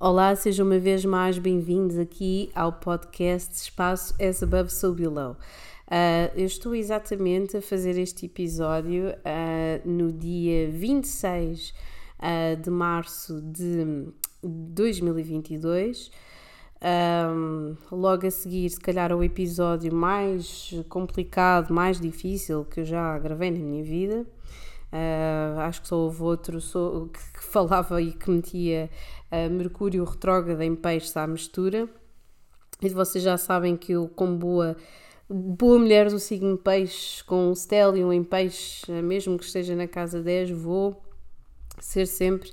Olá, sejam uma vez mais bem-vindos aqui ao podcast Espaço As Above So Below. Uh, eu estou exatamente a fazer este episódio uh, no dia 26 uh, de março de 2022. Um, logo a seguir, se calhar, o episódio mais complicado, mais difícil que eu já gravei na minha vida. Uh, acho que só houve outro que, que, falava e que metia uh, Mercúrio retrógrado em peixes à mistura. E vocês já sabem que eu, como boa, boa mulher do signo peixe, com o Stellium em peixe, mesmo que esteja na casa 10, vou ser sempre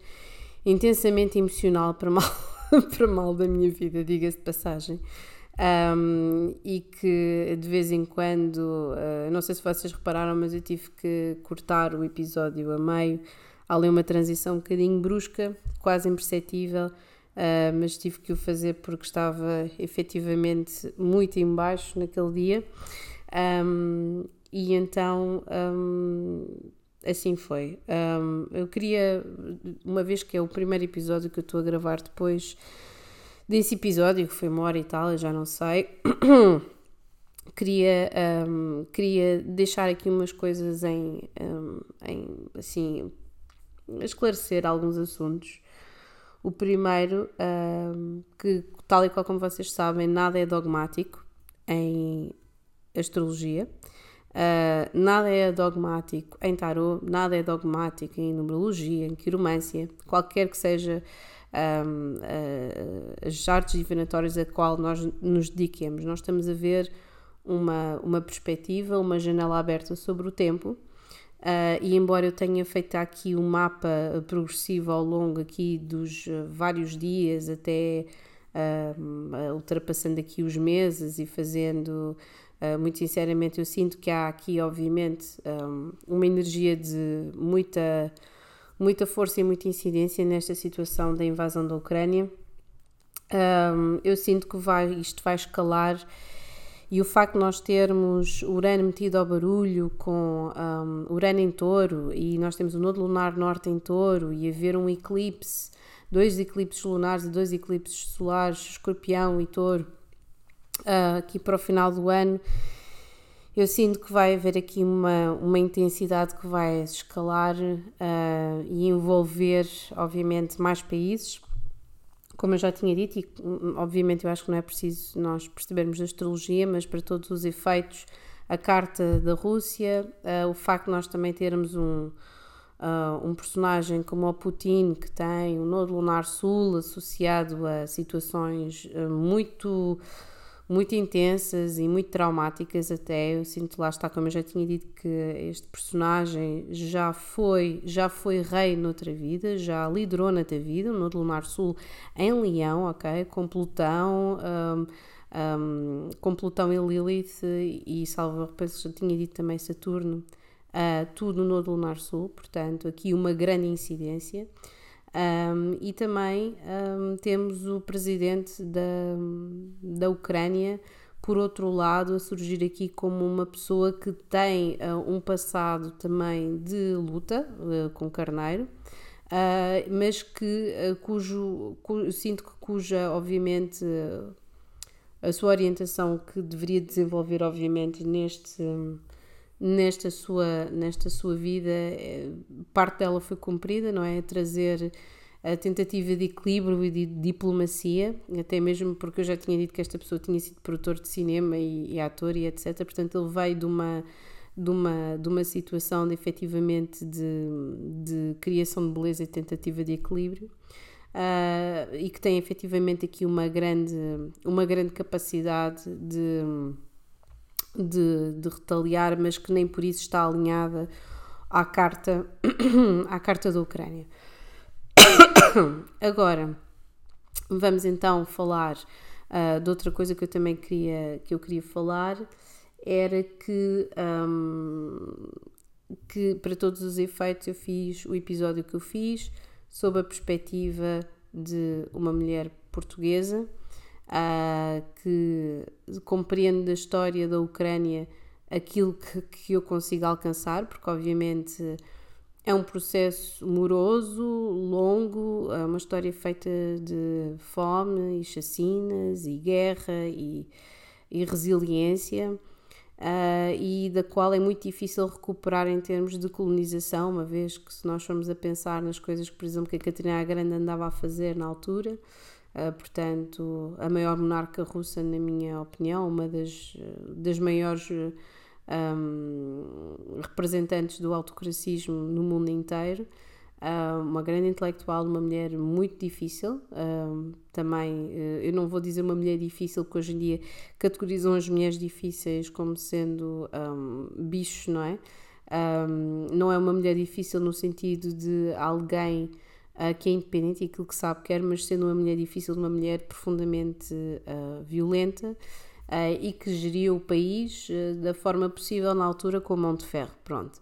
intensamente emocional para mal, para mal da minha vida, diga-se de passagem. Um, e que de vez em quando, uh, não sei se vocês repararam, mas eu tive que cortar o episódio a meio, ali uma transição um bocadinho brusca, quase imperceptível, uh, mas tive que o fazer porque estava efetivamente muito em baixo naquele dia. Um, e então um, assim foi. Eu queria, uma vez que é o primeiro episódio que eu estou a gravar depois desse episódio, que foi uma hora e tal, eu já não sei, queria, um, queria deixar aqui umas coisas em, um, em, assim, esclarecer alguns assuntos. O primeiro, um, que tal e qual como vocês sabem, nada é dogmático em astrologia. Uh, nada é dogmático em tarot, nada é dogmático em numerologia, em quiromância, qualquer que seja um, uh, as artes divinatórias a qual nós nos dediquemos. Nós estamos a ver uma, uma perspectiva, uma janela aberta sobre o tempo. Uh, e embora eu tenha feito aqui um mapa progressivo ao longo aqui dos vários dias até uh, ultrapassando aqui os meses e fazendo Uh, muito sinceramente, eu sinto que há aqui, obviamente, um, uma energia de muita, muita força e muita incidência nesta situação da invasão da Ucrânia. Um, eu sinto que vai, isto vai escalar e o facto de nós termos Urano metido ao barulho com um, Urano em touro e nós temos o nodo lunar norte em touro e haver um eclipse, dois eclipses lunares e dois eclipses solares, escorpião e touro, uh, aqui para o final do ano, eu sinto que vai haver aqui uma, uma intensidade que vai escalar uh, e envolver, obviamente, mais países. Como eu já tinha dito, e hum, obviamente eu acho que não é preciso nós percebermos a astrologia, mas para todos os efeitos, a carta da Rússia, uh, o facto de nós também termos um, uh, um personagem como o Putin, que tem o um nodo lunar sul associado a situações muito muito intensas e muito traumáticas até. Eu sinto lá está, como eu já tinha dito, que este personagem já foi, já foi rei noutra vida, já liderou noutra vida, no Lunar Sul em Leão, ok? Com Plutão. Um, um, com Plutão e Lilith e salvo penso já tinha dito também Saturno, uh, tudo no Lunar Sul, portanto aqui uma grande incidência. Um, e também um, temos o presidente da, da Ucrânia, por outro lado, a surgir aqui como uma pessoa que tem uh, um passado também de luta uh, com carneiro, uh, mas que cujo, cu, sinto que cuja, obviamente, a sua orientação que deveria desenvolver, obviamente, neste nesta sua, nesta sua vida, eh, parte dela foi cumprida, não é? Trazer a tentativa de equilíbrio e de diplomacia, até mesmo porque eu já tinha dito que esta pessoa tinha sido produtor de cinema e, e ator e etc. Portanto, ele veio de uma, de uma, de uma situação de efetivamente de, de criação de beleza e tentativa de equilíbrio. Uh, e que tem efetivamente aqui uma grande, uma grande capacidade de, de, de retaliar, mas que nem por isso está alinhada à carta, à carta da Ucrânia. Agora, vamos então falar uh, de outra coisa que eu também queria, que eu queria falar, era que, um, que para todos os efeitos eu fiz o episódio que eu fiz sob a perspectiva de uma mulher portuguesa uh, que compreende da história da Ucrânia aquilo que, que eu consigo alcançar, porque obviamente é um processo moroso, longo, é uma história feita de fome e chacinas e guerra e, e resiliência uh, e da qual é muito difícil recuperar em termos de colonização, uma vez que se nós formos a pensar nas coisas que, por exemplo, que a Catarina a Grande andava a fazer na altura, uh, portanto, a maior monarca russa, na minha opinião, uma das, das maiores um, representantes do autocracismo no mundo inteiro. Uh, uma grande intelectual, uma mulher muito difícil. Uh, também, eu não vou dizer uma mulher difícil, porque hoje em dia categorizam as mulheres difíceis como sendo um, bichos, não é? Um, não é uma mulher difícil no sentido de alguém que é independente e aquilo que sabe quer, mas sendo uma mulher difícil, uma mulher profundamente violenta uh, e que geriu o país uh, da forma possível na altura com mão de ferro, pronto.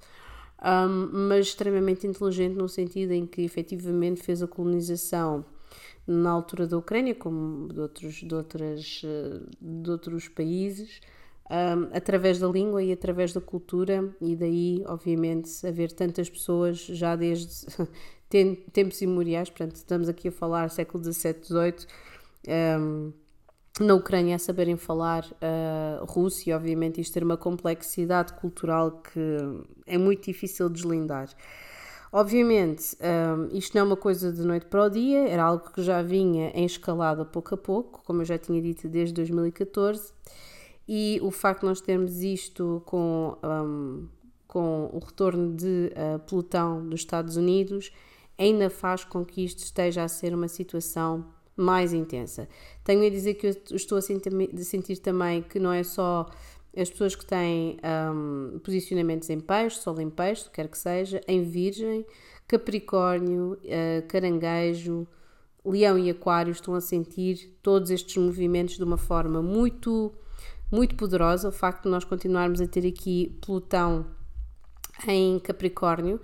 Um, mas extremamente inteligente no sentido em que efetivamente fez a colonização na altura da Ucrânia, como de outros, de outras, eh, de outros países, um, através da língua e através da cultura, e daí, obviamente, haver tantas pessoas já desde tempos imemoriais, portanto, estamos aqui a falar século XVII, XVIII. Um, na Ucrânia a saberem falar uh, russo e obviamente isto ter uma complexidade cultural que é muito difícil de deslindar. Obviamente, um, ah, isto não é uma coisa de noite para o dia, era algo que já vinha em escalada pouco a pouco, como eu já tinha dito desde 2014, e o facto de nós termos isto com, um, com o retorno de uh, pelotão dos Estados Unidos ainda faz com que isto esteja a ser uma situação mais intensa. Tenho a dizer que eu estou a sentir, também que não é só as pessoas que têm um, posicionamentos em peixe, sol em peixe, quer que seja, em virgem, capricórnio, uh, caranguejo, leão e aquário estão a sentir todos estes movimentos de uma forma muito, muito poderosa. O facto de nós continuarmos a ter aqui Plutão em capricórnio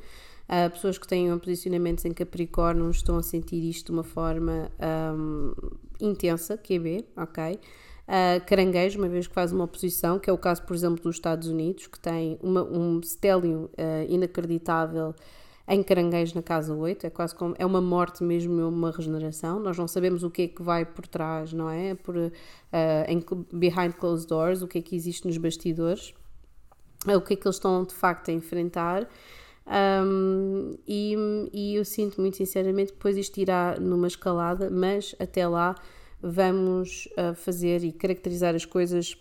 Uh, pessoas que têm posicionamentos em Capricórnio estão a sentir isto de uma forma um, intensa, QB, ok? Uh, caranguejo, uma vez que faz uma oposição, que é o caso, por exemplo, dos Estados Unidos, que tem uma, um stélio uh, inacreditável em caranguejo na casa 8, é quase como, é uma morte mesmo, é uma regeneração, nós não sabemos o que é que vai por trás, não é? Por, uh, em, behind closed doors, o que é que existe nos bastidores, o que é que eles estão de facto a enfrentar, um, e, e eu sinto muito sinceramente depois isto irá numa escalada, mas até lá vamos uh, fazer e caracterizar as coisas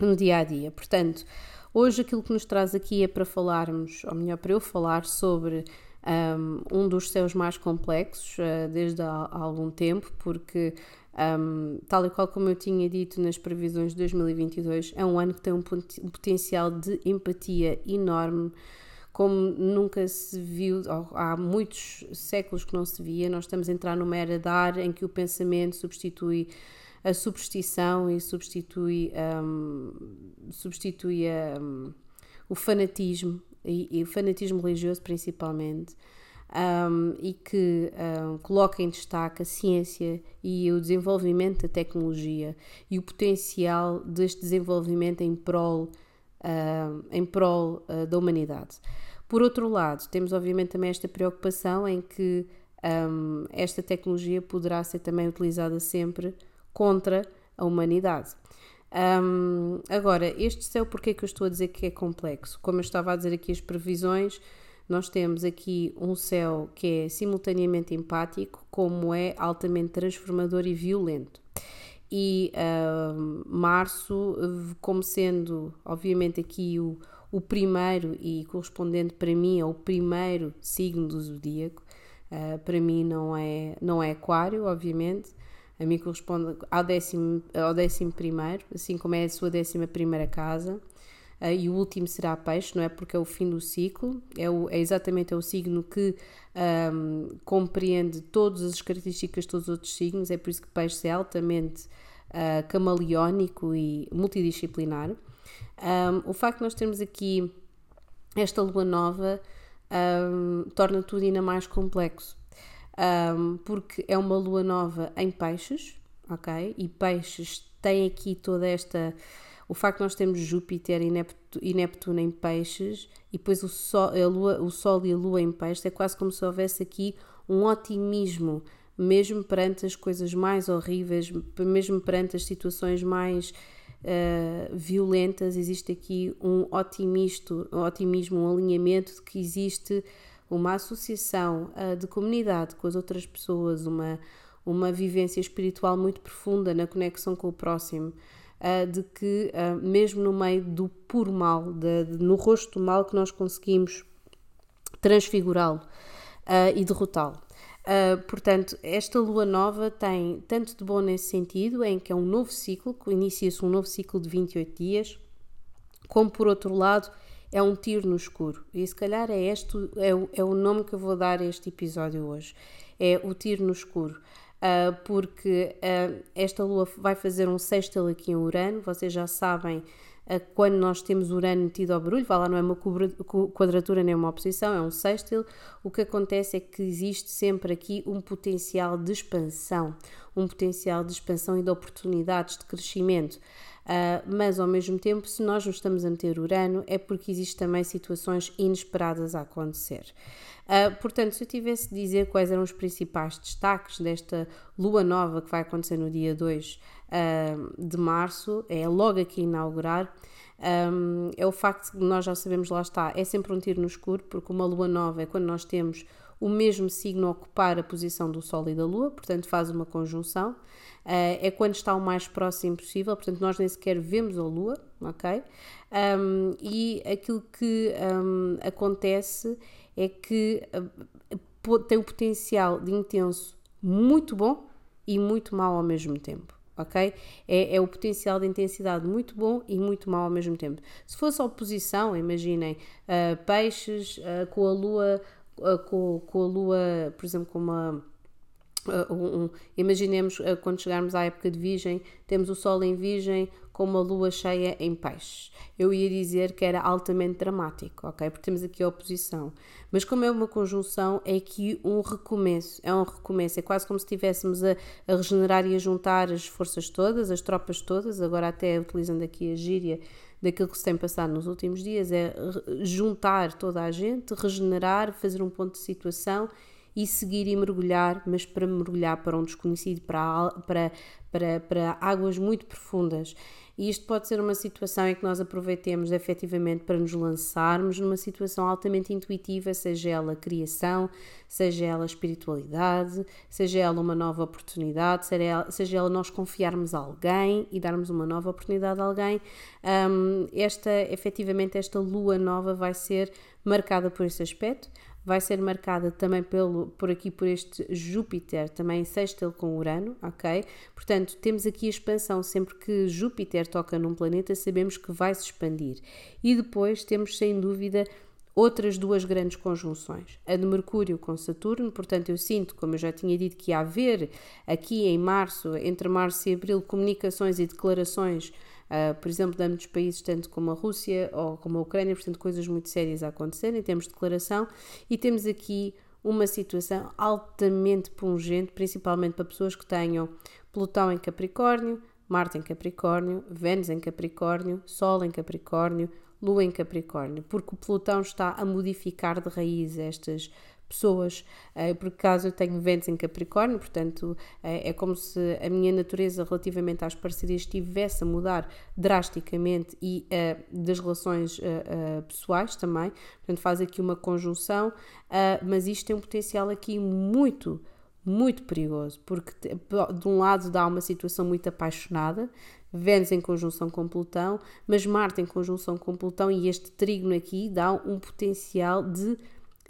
no dia a dia. Portanto, hoje aquilo que nos traz aqui é para falarmos, ou melhor, para eu falar sobre um, um dos céus mais complexos uh, desde há, há, algum tempo, porque, um, tal e qual como eu tinha dito nas previsões de 2022, é um ano que tem um potencial de empatia enorme como nunca se viu, há muitos séculos que não se via, nós estamos a entrar numa era da ar em que o pensamento substitui a superstição e substitui, um, substitui um, o fanatismo, e, e, o fanatismo religioso principalmente, um, e que um, coloca em destaque a ciência e o desenvolvimento da tecnologia e o potencial deste desenvolvimento em prol uh, em prol uh, da humanidade. Por outro lado, temos obviamente também esta preocupação em que um, esta tecnologia poderá ser também utilizada sempre contra a humanidade. Um, agora, este céu, porque é que eu estou a dizer que é complexo? Como eu estava a dizer aqui as previsões, nós temos aqui um céu que é simultaneamente empático, como é altamente transformador e violento e uh, março como sendo obviamente aqui o, o primeiro e correspondente para mim ao primeiro signo do zodíaco uh, para mim não é não é aquário obviamente. A mim corresponde ao décimo, ao décimo primeiro assim como é a sua décima primeira casa e o último será peixe, não é porque é o fim do ciclo, é, o, é exatamente é o signo que um, compreende todas as características de todos os outros signos, é por isso que peixe é altamente uh, camaleónico e multidisciplinar. Um, o facto de nós termos aqui esta lua nova um, torna tudo ainda mais complexo, porque é uma lua nova em peixes, ok? E peixes têm aqui toda esta o facto de nós termos Júpiter e Neptuno em peixes e depois o sol, a lua, o sol e a lua em peixes, é quase como se houvesse aqui um otimismo, mesmo perante as coisas mais horríveis, mesmo perante as situações mais uh, violentas, existe aqui um otimismo, um otimismo, um alinhamento de que existe uma associação uh, de comunidade com as outras pessoas, uma, uma vivência espiritual muito profunda na conexão com o próximo uh, de que, uh, mesmo no meio do puro mal, de, de, no rosto do mal, que nós conseguimos transfigurá-lo uh, e derrotá-lo. portanto, esta lua nova tem tanto de bom nesse sentido, em que é um novo ciclo, que inicia-se um novo ciclo de 28 dias, como por outro lado é um tiro no escuro. E se calhar é este é o, é o nome que eu vou dar a este episódio hoje. É o tiro no escuro uh, porque uh, esta lua vai fazer um sextil aqui em Urano, vocês já sabem uh, quando nós temos Urano metido ao barulho, vai lá, não é uma quadratura nem uma oposição, é um sextil, o que acontece é que existe sempre aqui um potencial de expansão, um potencial de expansão e de oportunidades de crescimento. Uh, mas ao mesmo tempo, se nós nos estamos a meter Urano, é porque existem também situações inesperadas a acontecer. Uh, portanto, se eu tivesse de dizer quais eram os principais destaques desta lua nova que vai acontecer no dia 2 uh, ah, de março, é logo aqui inaugurar, um, é o facto que nós já sabemos, lá está, é sempre um tiro no escuro, porque uma lua nova é quando nós temos o mesmo signo ocupar a posição do Sol e da Lua, portanto faz uma conjunção. Uh, é quando está o mais próximo possível, portanto nós nem sequer vemos a Lua, ok? Um, e aquilo que um, acontece é que uh, tem o potencial de intenso muito bom e muito mau ao mesmo tempo. Ok? É, é, o potencial de intensidade muito bom e muito mau ao mesmo tempo. Se fosse oposição, imaginem uh, peixes uh, com a lua, com, com a lua, por exemplo, com uma Uh, um, imaginemos uh, quando chegarmos à época de Virgem, temos o Sol em Virgem com uma lua cheia em Peixes. Eu ia dizer que era altamente dramático, ok? Porque temos aqui a oposição. Mas como é uma conjunção, é aqui um recomeço. É um recomeço. É quase como se estivéssemos a, a regenerar e a juntar as forças todas, as tropas todas, agora até utilizando aqui a gíria daquilo que se tem passado nos últimos dias, é juntar toda a gente, regenerar, fazer um ponto de situação e seguir e mergulhar, mas para mergulhar para um desconhecido, para, para, para, para águas muito profundas. E isto pode ser uma situação em que nós aproveitemos efetivamente para nos lançarmos numa situação altamente intuitiva, seja ela criação, seja ela espiritualidade, seja ela uma nova oportunidade, seja ela, seja ela nós confiarmos a alguém e darmos uma nova oportunidade a alguém. Um, esta, efetivamente, esta lua nova vai ser marcada por esse aspecto vai ser marcada também pelo, por aqui por este Júpiter, também sextil com Urano, ok? Portanto, temos aqui a expansão, sempre que Júpiter toca num planeta, sabemos que vai se expandir. E depois temos, sem dúvida, outras duas grandes conjunções, a de Mercúrio com Saturno, portanto eu sinto, como eu já tinha dito, que ia haver aqui em março, entre março e abril, comunicações e declarações Uh, por exemplo, de ambos países, tanto como a Rússia ou como a Ucrânia, portanto, coisas muito sérias a acontecer em termos de declaração, e temos aqui uma situação altamente pungente, principalmente para pessoas que tenham Plutão em Capricórnio, Marte em Capricórnio, Vênus em Capricórnio, Sol em Capricórnio, Lua em Capricórnio, porque o Plutão está a modificar de raiz estas pessoas, uh, por acaso eu tenho ventos em Capricórnio, portanto uh, é como se a minha natureza relativamente às parcerias estivesse a mudar drasticamente e uh, das relações pessoais também, portanto faz aqui uma conjunção, mas isto tem um potencial aqui muito muito perigoso, porque de um lado dá uma situação muito apaixonada, Vênus em conjunção com Plutão, mas Marte em conjunção com Plutão e este trígono aqui dá um potencial de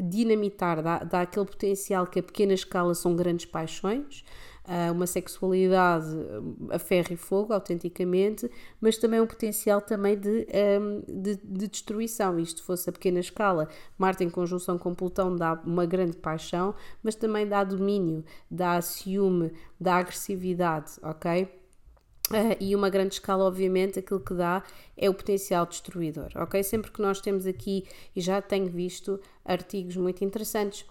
dinamitar, dá, dá aquele potencial que a pequena escala são grandes paixões, uh, uma sexualidade a ferro e fogo, autenticamente, mas também um potencial também de, um, de, de, destruição. Isto fosse a pequena escala, Marte em conjunção com Plutão dá uma grande paixão, mas também dá domínio, dá ciúme, dá agressividade, ok? Uh, e uma grande escala, obviamente, aquilo que dá é o potencial destruidor, ok? Sempre que nós temos aqui, e já tenho visto artigos muito interessantes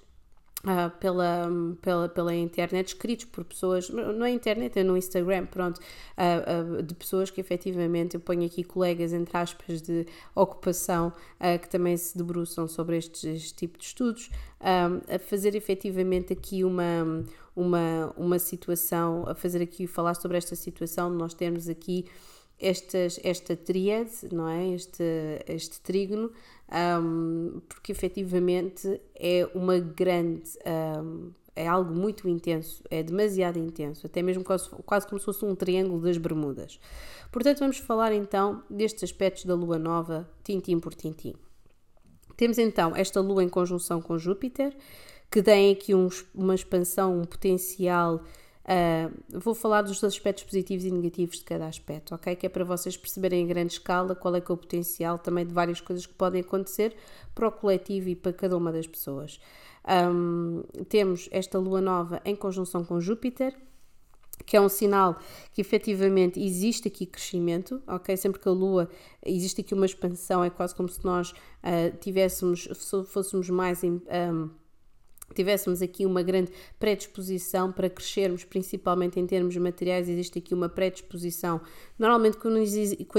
Uh, pela, pela, pela internet, escritos por pessoas, não é internet, é no Instagram, pronto, uh, uh, de pessoas que efetivamente, eu ponho aqui colegas, entre aspas, de ocupação, que também se debruçam sobre este, este tipo de estudos, a fazer efetivamente aqui uma, uma, uma situação, a fazer aqui, falar sobre esta situação, nós temos aqui estas, esta tríade, não é? Este, este trígono, um, porque efetivamente é uma grande. Um, é algo muito intenso, é demasiado intenso, até mesmo quase, quase como se fosse um triângulo das Bermudas. Portanto, vamos falar então destes aspectos da Lua Nova, tintim por tintim. Temos então esta Lua em conjunção com Júpiter, que tem aqui um, uma expansão, um potencial Uh, vou falar dos aspectos positivos e negativos de cada aspecto, ok? Que é para vocês perceberem em grande escala qual é que é o potencial também de várias coisas que podem acontecer para o coletivo e para cada uma das pessoas. Um, temos esta lua nova em conjunção com Júpiter, que é um sinal que efetivamente existe aqui crescimento, ok? Sempre que a Lua existe aqui uma expansão, é quase como se nós uh, tivéssemos, fôssemos mais em, um, tivéssemos aqui uma grande predisposição para crescermos, principalmente em termos materiais, existe aqui uma predisposição. Normalmente, quando,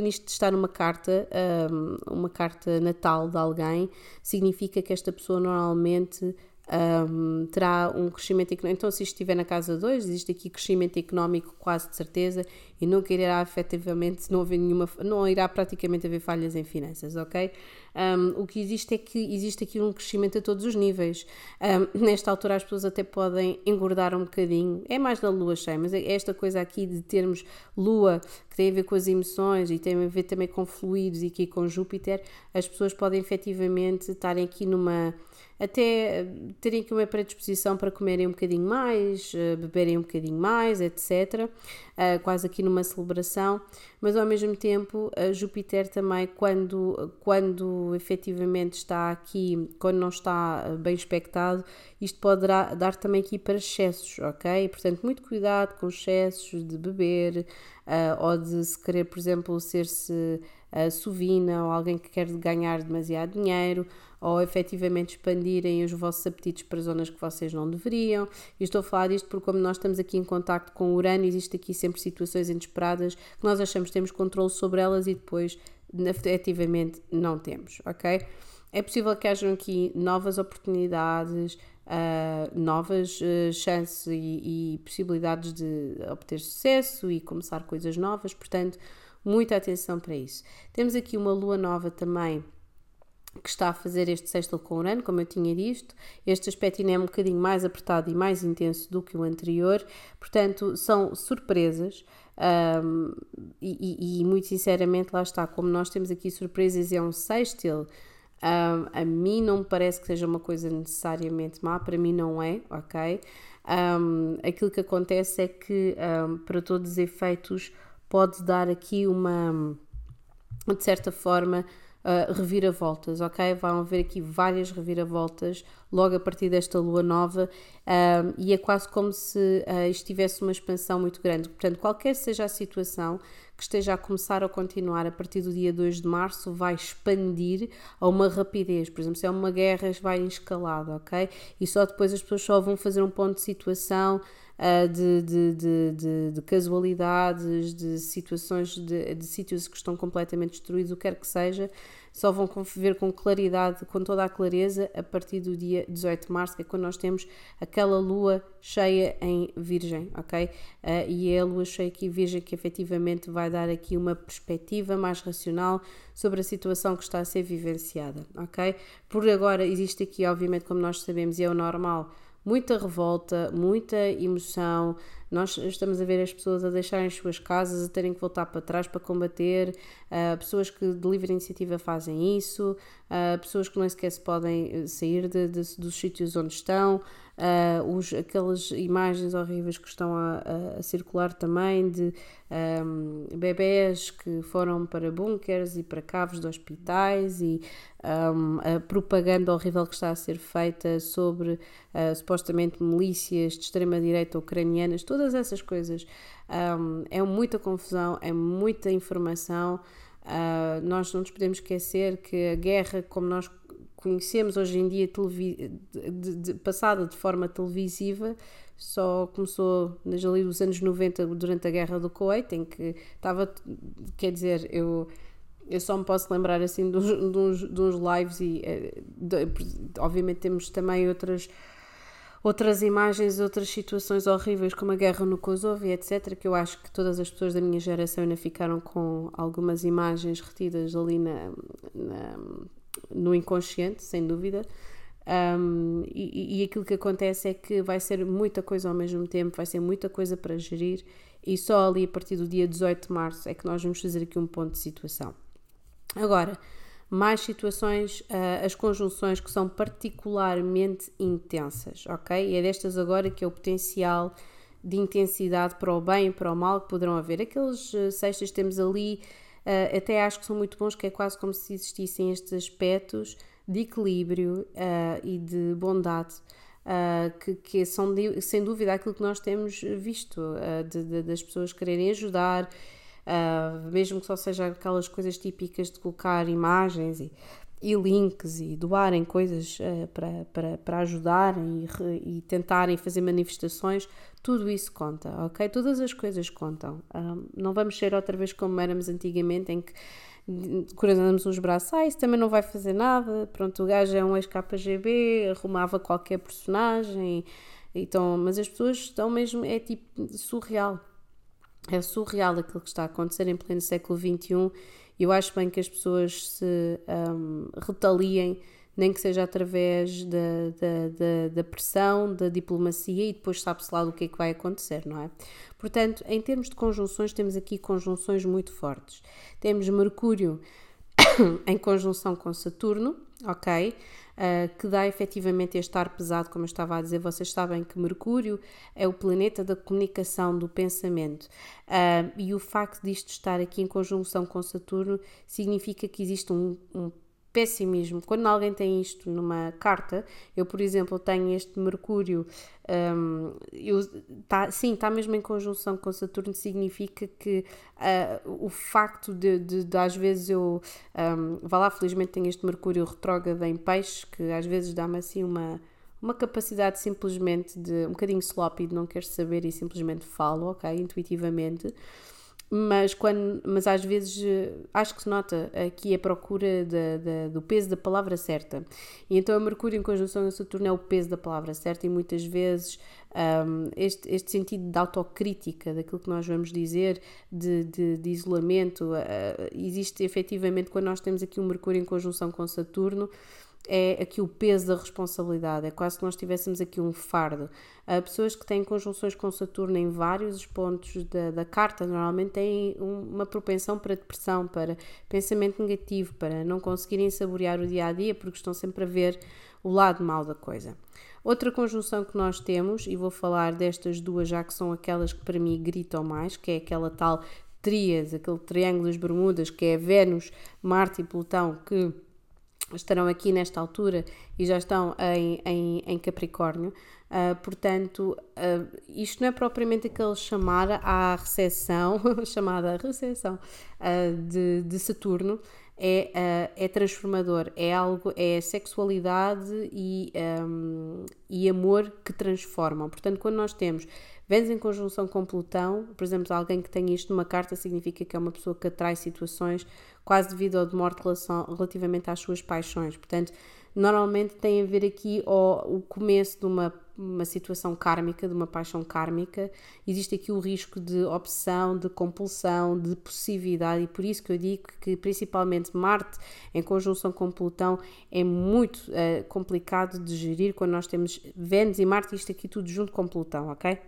isto está numa carta, uma carta natal de alguém, significa que esta pessoa normalmente um, terá um crescimento económico. Então, se estiver na casa 2, existe aqui crescimento económico quase de certeza e nunca irá efetivamente, não, haver nenhuma, não irá praticamente haver falhas em finanças, ok? Um, o que existe é que existe aqui um crescimento a todos os níveis. Um, nesta altura, as pessoas até podem engordar um bocadinho, é mais da lua cheia, mas é esta coisa aqui de termos lua que tem a ver com as emoções e tem a ver também com fluidos e aqui com Júpiter, as pessoas podem efetivamente estarem aqui numa até eh, terem aqui uma predisposição para comerem um bocadinho mais, eh, beberem um bocadinho mais, etc. Eh, quase aqui numa celebração, mas ao mesmo tempo Júpiter também, quando, quando efetivamente está aqui, quando não está bem expectado, isto pode dar, dar também aqui para excessos, ok? Portanto, muito cuidado com excessos de beber ou de se querer, por exemplo, ser-se sovina ou alguém que quer ganhar demasiado dinheiro ou efetivamente expandirem os vossos apetites para zonas que vocês não deveriam. E estou a falar disto porque, como nós estamos aqui em contacto com o Urano, existe aqui sempre situações inesperadas que nós achamos que temos controle sobre elas e depois efetivamente não temos, ok? É possível que hajam aqui novas oportunidades, uh, novas uh, chances e, e, possibilidades de obter sucesso e começar coisas novas, portanto, muita atenção para isso. Temos aqui uma lua nova também que está a fazer este sexto com Urano, como eu tinha dito. Este aspecto ainda é um bocadinho mais apertado e mais intenso do que o anterior, portanto, são surpresas. Um, e, e, muito sinceramente, lá está, como nós temos aqui surpresas, é um sextil. Um, a mim não me parece que seja uma coisa necessariamente má, para mim não é, ok? Um, aquilo que acontece é que, para todos os efeitos, pode dar aqui uma, de certa forma, uh, reviravoltas, ok? Vão haver aqui várias reviravoltas logo a partir desta lua nova e é quase como se uh, estivesse uma expansão muito grande. Portanto, qualquer seja a situação que esteja a começar ou continuar a partir do dia 2 de março, vai expandir a uma rapidez. Por exemplo, se é uma guerra, vai em escalada, ok? E só depois as pessoas só vão fazer um ponto de situação uh, de, de, de, de, de casualidades, de situações, de, de sítios que estão completamente destruídos, o que quer que seja, só vão ver com claridade, com toda a clareza, a partir do dia 18 de março, que é quando nós temos aquela lua cheia em Virgem, ok? Uh, e é a lua cheia aqui Virgem que efetivamente vai dar aqui uma perspectiva mais racional sobre a situação que está a ser vivenciada, ok? Por agora existe aqui, obviamente, como nós sabemos, e é o normal, muita revolta, muita emoção. Nós estamos a ver as pessoas a deixarem as suas casas, a terem que voltar para trás para combater, uh, pessoas que de livre iniciativa fazem isso, uh, pessoas que nem sequer se podem sair de, de, dos sítios onde estão, uh, os, aquelas imagens horríveis que estão a, a, a circular também de um, bebés que foram para bunkers e para caves de hospitais e um, a propaganda horrível que está a ser feita sobre uh, supostamente milícias de extrema-direita ucranianas, todas essas coisas. Um, é muita confusão, é muita informação. Uh, nós não nos podemos esquecer que a guerra, como nós conhecemos hoje em dia de, de, passada de forma televisiva só começou nas ali dos anos 90 durante a guerra do Kuwait em que estava quer dizer eu eu só me posso lembrar assim de uns lives e eh, de, obviamente temos também outras outras imagens, outras situações horríveis como a guerra no Kosovo e etc, que eu acho que todas as pessoas da minha geração ainda ficaram com algumas imagens retidas ali na, na no inconsciente, sem dúvida. Um, e, e aquilo que acontece é que vai ser muita coisa ao mesmo tempo, vai ser muita coisa para gerir, e só ali a partir do dia 18 de março é que nós vamos fazer aqui um ponto de situação. Agora, mais situações, uh, as conjunções que são particularmente intensas, ok? E é destas agora que é o potencial de intensidade para o bem e para o mal que poderão haver. Aqueles uh, sextas temos ali, uh, até acho que são muito bons, que é quase como se existissem estes aspectos de equilíbrio e de bondade. Uh, que, que, são de, sem dúvida aquilo que nós temos visto, uh, de, de, das pessoas quererem ajudar uh, mesmo que só seja aquelas coisas típicas de colocar imagens e, e links e doarem coisas uh, para, para, para ajudarem e, e, tentarem fazer manifestações, tudo isso conta, ok? Todas as coisas contam. Uh, não vamos ser outra vez como éramos antigamente, em que cruzamos os braços, ah, isso também não vai fazer nada, pronto, o gajo é um ex-KGB, arrumava qualquer personagem, então, mas as pessoas estão mesmo, é tipo surreal, é surreal aquilo que está a acontecer em pleno século XXI eu acho bem que as pessoas se um, retaliem, nem que seja através da, da, da, da pressão, da diplomacia e depois sabe-se lá do que é que vai acontecer, não é? Portanto, em termos de conjunções, temos aqui conjunções muito fortes. Temos Mercúrio em conjunção com Saturno, ok? Uh, que dá efetivamente este ar pesado, como eu estava a dizer. Vocês sabem que Mercúrio é o planeta da comunicação, do pensamento. Uh, e o facto disto estar aqui em conjunção com Saturno significa que existe um, um pessimismo. Quando alguém tem isto numa carta, eu, por exemplo, tenho este Mercúrio, um, eu, tá, sim, está mesmo em conjunção com Saturno, significa que uh, o facto de, de, de, às vezes eu, um, vá lá, felizmente tenho este Mercúrio retrógrado em peixe, que às vezes dá-me assim uma uma capacidade simplesmente de um bocadinho sloppy de não querer saber e simplesmente falo, ok, intuitivamente mas, quando, mas às vezes eh, acho que se nota aqui a procura de, de, do peso da palavra certa. E então a Mercúrio em conjunção a Saturno é o peso da palavra certa, e muitas vezes um, este, este sentido de autocrítica daquilo que nós vamos dizer, de, de, de isolamento, uh, existe efetivamente quando nós temos aqui o Mercúrio em conjunção com Saturno é aqui o peso da responsabilidade, é quase que nós tivéssemos aqui um fardo. Uh, pessoas que têm conjunções com Saturno em vários pontos da, da carta normalmente têm uma propensão para depressão, para pensamento negativo, para não conseguirem saborear o dia a dia porque estão sempre a ver o lado mau da coisa. Outra conjunção que nós temos, e vou falar destas duas já que são aquelas que para mim gritam mais, que é aquela tal tríade, aquele triângulo das Bermudas, que é Vênus, Marte e Plutão, que estarão aqui nesta altura e já estão em, em, em Capricórnio. Uh, portanto, uh, isto não é propriamente aquele chamar à recessão, chamada recessão uh, de, de Saturno, é, é transformador, é algo, é sexualidade e, um, e amor que transformam. Portanto, quando nós temos Vênus em conjunção com Plutão, por exemplo, alguém que tem isto numa carta significa que é uma pessoa que atrai situações quase de vida ou de morte relativamente às suas paixões. Portanto, normalmente tem a ver aqui o, o começo de uma, uma situação kármica, de uma paixão kármica. Existe aqui o risco de obsessão, de compulsão, de possessividade, e por isso que eu digo que principalmente Marte em conjunção com Plutão é muito uh, complicado de gerir quando nós temos Vênus e Marte, isto aqui tudo junto com Plutão, ok?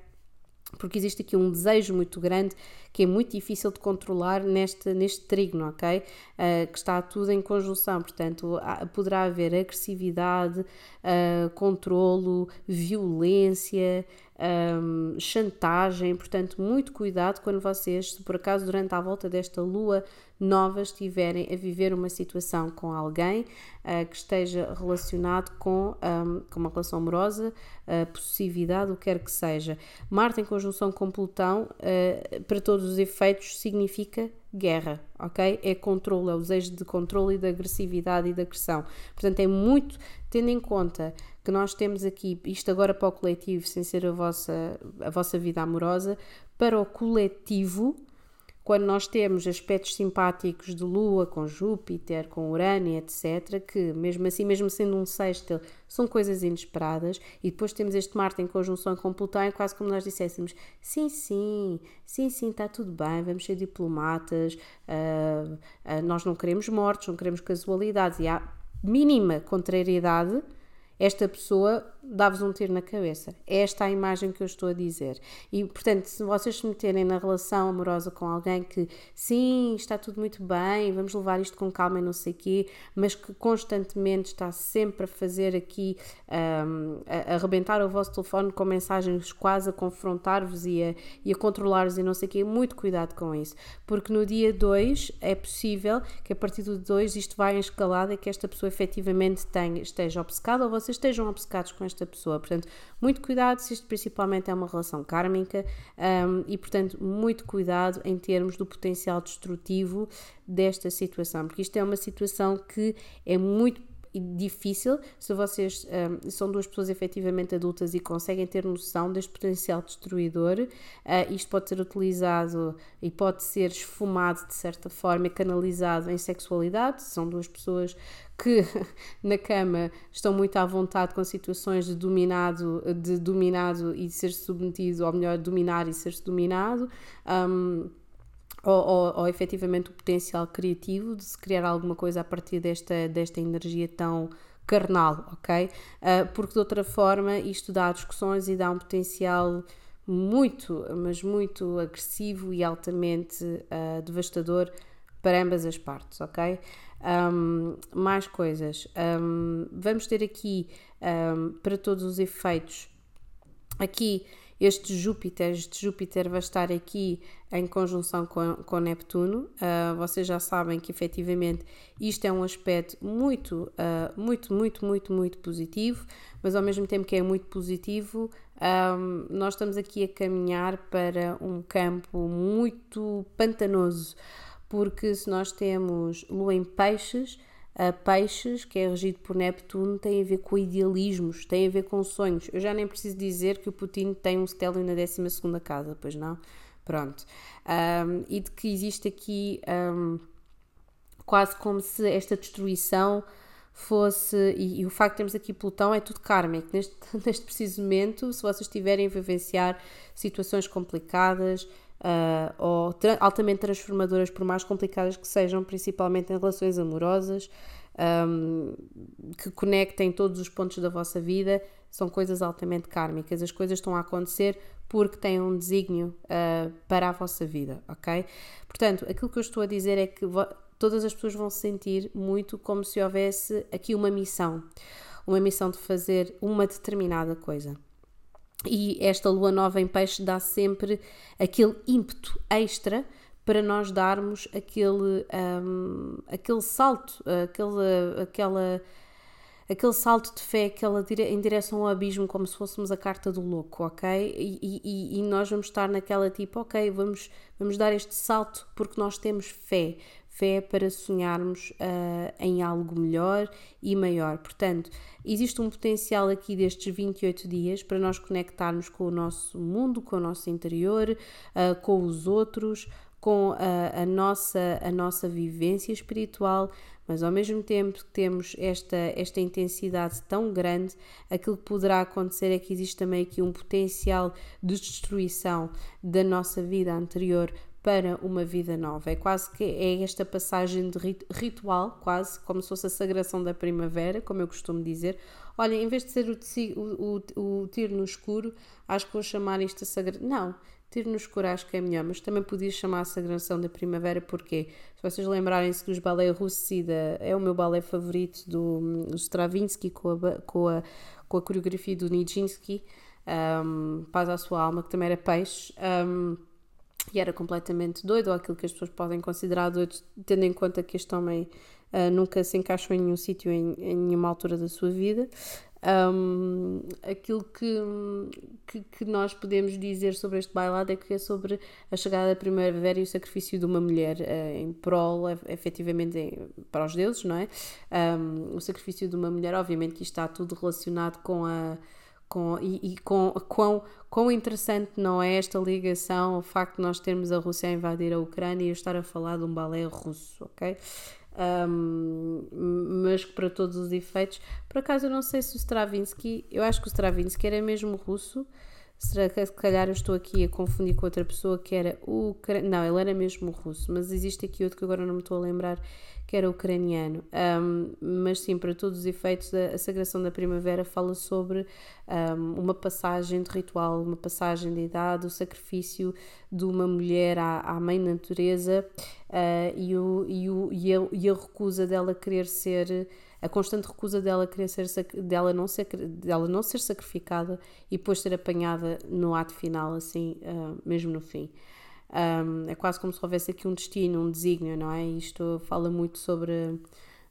Porque existe aqui um desejo muito grande que é muito difícil de controlar neste, neste trigno, ok? Uh, que está tudo em conjunção, portanto, há, poderá haver agressividade, uh, controlo, violência, um, chantagem. Portanto, muito cuidado quando vocês, se por acaso durante a volta desta lua nova estiverem a viver uma situação com alguém uh, que esteja relacionado com, um, com uma relação amorosa, uh, possessividade, o que quer que seja. Marte em conjunção com Plutão, uh, para todos os efeitos, significa guerra, ok? É controle, é o desejo de controle e de agressividade e de agressão. Portanto, é muito, tendo em conta que nós temos aqui, isto agora para o coletivo, sem ser a vossa, a vossa vida amorosa, para o coletivo, quando nós temos aspectos simpáticos de Lua com Júpiter, com Urano, etc., que mesmo assim, mesmo sendo um sexto, são coisas inesperadas, e depois temos este Marte em conjunção com Plutão, é quase como nós disséssemos: sim, sim, sim, sim, está tudo bem, vamos ser diplomatas, uh, uh, nós não queremos mortes, não queremos casualidades, e há mínima contrariedade esta pessoa dá-vos um tiro na cabeça. É esta a imagem que eu estou a dizer. E, portanto, se vocês se meterem na relação amorosa com alguém que, sim, está tudo muito bem, vamos levar isto com calma e não sei o quê, mas que constantemente está sempre a fazer aqui, um, a, arrebentar o vosso telefone com mensagens quase a confrontar-vos e a, a controlar-vos e não sei o quê, muito cuidado com isso. Porque no dia 2 é possível que a partir do 2 isto vá em escalada e que esta pessoa efetivamente tenha, esteja obcecada ou vocês estejam obcecados com esta pessoa. Portanto, muito cuidado se isto principalmente é uma relação kármica um, e, portanto, muito cuidado em termos do potencial destrutivo desta situação, porque isto é uma situação que é muito difícil se vocês um, são duas pessoas efetivamente adultas e conseguem ter noção deste potencial destruidor. Uh, isto pode ser utilizado e pode ser esfumado de certa forma e canalizado em sexualidade. São duas pessoas que na cama estão muito à vontade com situações de dominado, de dominado e de ser submetido, ou melhor, dominar e ser-se dominado. Um, ou, ou, ou efetivamente o potencial criativo de se criar alguma coisa a partir desta, desta energia tão carnal, ok? Uh, porque de outra forma isto dá discussões e dá um potencial muito, mas muito agressivo e altamente uh, devastador para ambas as partes, ok? Um, mais coisas. Um, vamos ter aqui, um, para todos os efeitos, aqui este Júpiter, este Júpiter vai estar aqui em conjunção com, com Neptuno. Uh, vocês já sabem que efetivamente isto é um aspecto muito, uh, muito, muito, muito, muito positivo, mas ao mesmo tempo que é muito positivo, um, nós estamos aqui a caminhar para um campo muito pantanoso, porque se nós temos Lua em Peixes a Peixes, que é regido por Neptuno, tem a ver com idealismos, tem a ver com sonhos. Eu já nem preciso dizer que o Putin tem um stélio na 12 casa, pois não? Pronto. Um, e de que existe aqui um, quase como se esta destruição fosse. E, e, o facto de termos aqui Plutão é tudo kármico. Neste, neste preciso momento, se vocês estiverem a vivenciar situações complicadas, uh, ou tra altamente transformadoras, por mais complicadas que sejam, principalmente em relações amorosas, um, que conectem todos os pontos da vossa vida, são coisas altamente kármicas. As coisas estão a acontecer porque têm um desígnio uh, para a vossa vida, ok? Portanto, aquilo que eu estou a dizer é que todas as pessoas vão se sentir muito como se houvesse aqui uma missão, uma missão de fazer uma determinada coisa. E esta lua nova em peixe dá sempre aquele ímpeto extra para nós darmos aquele, um, aquele salto, aquele, aquela, aquele salto de fé aquela em direção ao abismo, como se fôssemos a carta do louco, ok? E, e, e nós vamos estar naquela tipo, ok, vamos, vamos dar este salto porque nós temos fé, fé para sonharmos uh, em algo melhor e maior. Portanto, existe um potencial aqui destes 28 dias para nós conectarmos com o nosso mundo, com o nosso interior, uh, com os outros, com a, a, nossa, a nossa vivência espiritual, mas ao mesmo tempo que temos esta, esta intensidade tão grande, aquilo que poderá acontecer é que existe também aqui um potencial de destruição da nossa vida anterior para uma vida nova. É quase que é esta passagem de ritual, quase como se fosse a sagração da primavera, como eu costumo dizer. Olha, em vez de ser o, o, o, o tiro no escuro, acho que vou chamar isto a sagração. Não, tiro no escuro acho que é melhor, mas também podia chamar a sagração da primavera, porque se vocês lembrarem-se dos balés russos, é o meu balé favorito do, do Stravinsky com a, com, a, com a coreografia do Nijinsky um, paz à sua alma, que também era peixe. Um, e era completamente doido, ou aquilo que as pessoas podem considerar doido, tendo em conta que este homem uh, nunca se encaixou em nenhum sítio, em, em nenhuma altura da sua vida. Um, aquilo que, que, que, nós podemos dizer sobre este bailado é que é sobre a chegada da primavera e o sacrifício de uma mulher uh, em prol, efetivamente, em, para os deuses, não é? Um, o sacrifício de uma mulher, obviamente que está tudo relacionado com a. Com, e, e com quão, quão interessante não é esta ligação, o facto de nós termos a Rússia a invadir a Ucrânia e eu estar a falar de um balé russo, ok? um, mas para todos os efeitos, por acaso eu não sei se o Stravinsky, eu acho que o Stravinsky era mesmo russo, será que se calhar eu estou aqui a confundir com outra pessoa que era o não, ele era mesmo russo, mas existe aqui outro que agora não me estou a lembrar que era ucraniano. Um, mas sim, para todos os efeitos, a, a Sagração da Primavera fala sobre um, uma passagem de ritual, uma passagem de idade, o sacrifício de uma mulher à, à mãe natureza uh, e, o, e, o, e, a, e a recusa dela querer ser a constante recusa dela querer ser dela não ser dela não ser sacrificada e depois ser apanhada no ato final assim uh, mesmo no fim um, é quase como se houvesse aqui um destino, um desígnio, não é? Isto fala muito sobre.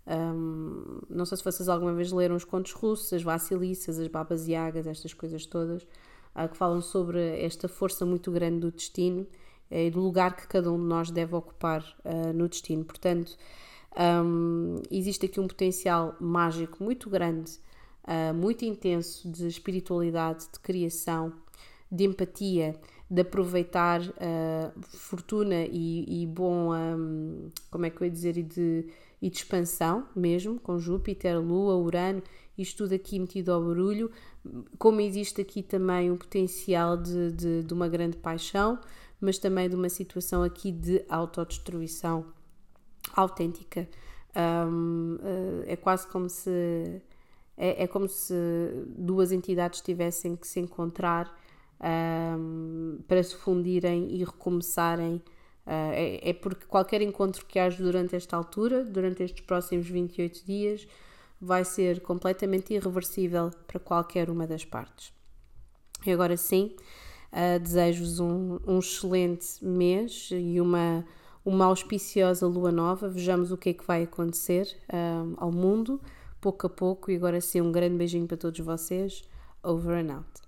Um, não sei se vocês alguma vez leram os contos russos, as Vassilissas, as Babas Yagas, estas coisas todas, uh, que falam sobre esta força muito grande do destino uh, e do lugar que cada um de nós deve ocupar uh, no destino. Portanto, um, existe aqui um potencial mágico muito grande, ah, muito intenso de espiritualidade, de criação, de empatia de aproveitar uh, fortuna e, e bom, um, como é que eu ia dizer, e de, e de expansão mesmo, com Júpiter, Lua, Urano, isto tudo aqui metido ao barulho, como existe aqui também um potencial de, de, de uma grande paixão, mas também de uma situação aqui de autodestruição autêntica. Um, uh, é quase como se é, é como se duas entidades tivessem que se encontrar um, para se fundirem e recomeçarem. Uh, é, é, porque qualquer encontro que haja durante esta altura, durante estes próximos 28 dias, vai ser completamente irreversível para qualquer uma das partes. E agora sim, uh, desejo-vos um, um, excelente mês e uma, uma auspiciosa lua nova. Vejamos o que é que vai acontecer uh, ao mundo, pouco a pouco. E agora sim, um grande beijinho para todos vocês. Over and out.